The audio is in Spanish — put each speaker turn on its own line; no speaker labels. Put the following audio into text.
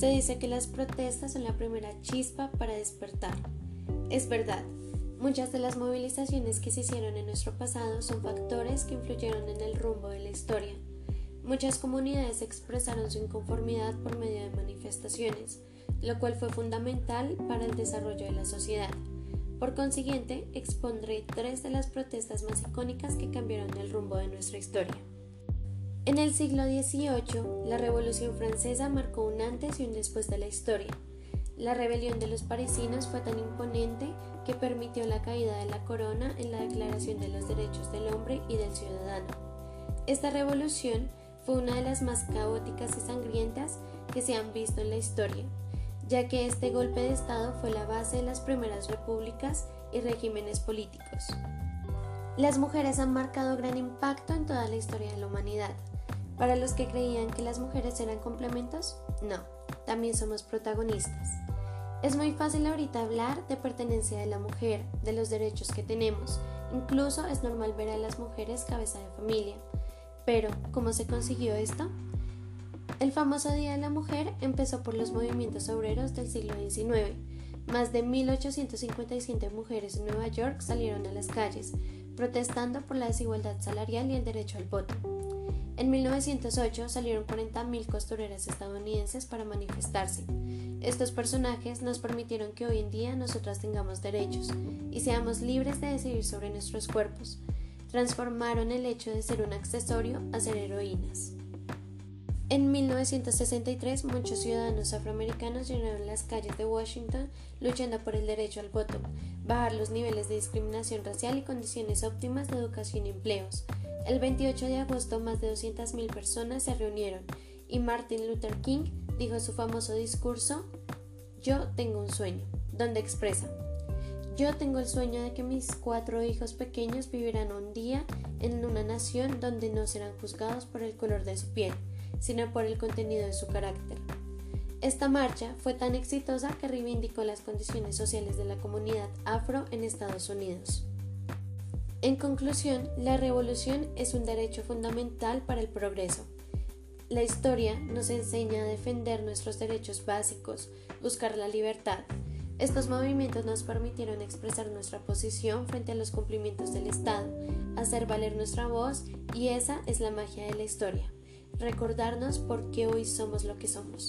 Se dice que las protestas son la primera chispa para despertar. Es verdad, muchas de las movilizaciones que se hicieron en nuestro pasado son factores que influyeron en el rumbo de la historia. Muchas comunidades expresaron su inconformidad por medio de manifestaciones, lo cual fue fundamental para el desarrollo de la sociedad. Por consiguiente, expondré tres de las protestas más icónicas que cambiaron el rumbo de nuestra historia. En el siglo XVIII, la Revolución Francesa marcó un antes y un después de la historia. La rebelión de los parisinos fue tan imponente que permitió la caída de la corona en la Declaración de los Derechos del Hombre y del Ciudadano. Esta revolución fue una de las más caóticas y sangrientas que se han visto en la historia, ya que este golpe de Estado fue la base de las primeras repúblicas y regímenes políticos. Las mujeres han marcado gran impacto en toda la historia de la humanidad. Para los que creían que las mujeres eran complementos, no, también somos protagonistas. Es muy fácil ahorita hablar de pertenencia de la mujer, de los derechos que tenemos. Incluso es normal ver a las mujeres cabeza de familia. Pero, ¿cómo se consiguió esto? El famoso Día de la Mujer empezó por los movimientos obreros del siglo XIX. Más de 1857 mujeres en Nueva York salieron a las calles, protestando por la desigualdad salarial y el derecho al voto. En 1908 salieron 40.000 costureras estadounidenses para manifestarse. Estos personajes nos permitieron que hoy en día nosotras tengamos derechos y seamos libres de decidir sobre nuestros cuerpos. Transformaron el hecho de ser un accesorio a ser heroínas. En 1963 muchos ciudadanos afroamericanos llenaron las calles de Washington luchando por el derecho al voto, bajar los niveles de discriminación racial y condiciones óptimas de educación y empleos, el 28 de agosto más de 200.000 personas se reunieron y Martin Luther King dijo su famoso discurso Yo tengo un sueño, donde expresa Yo tengo el sueño de que mis cuatro hijos pequeños vivirán un día en una nación donde no serán juzgados por el color de su piel, sino por el contenido de su carácter. Esta marcha fue tan exitosa que reivindicó las condiciones sociales de la comunidad afro en Estados Unidos. En conclusión, la revolución es un derecho fundamental para el progreso. La historia nos enseña a defender nuestros derechos básicos, buscar la libertad. Estos movimientos nos permitieron expresar nuestra posición frente a los cumplimientos del Estado, hacer valer nuestra voz y esa es la magia de la historia, recordarnos por qué hoy somos lo que somos.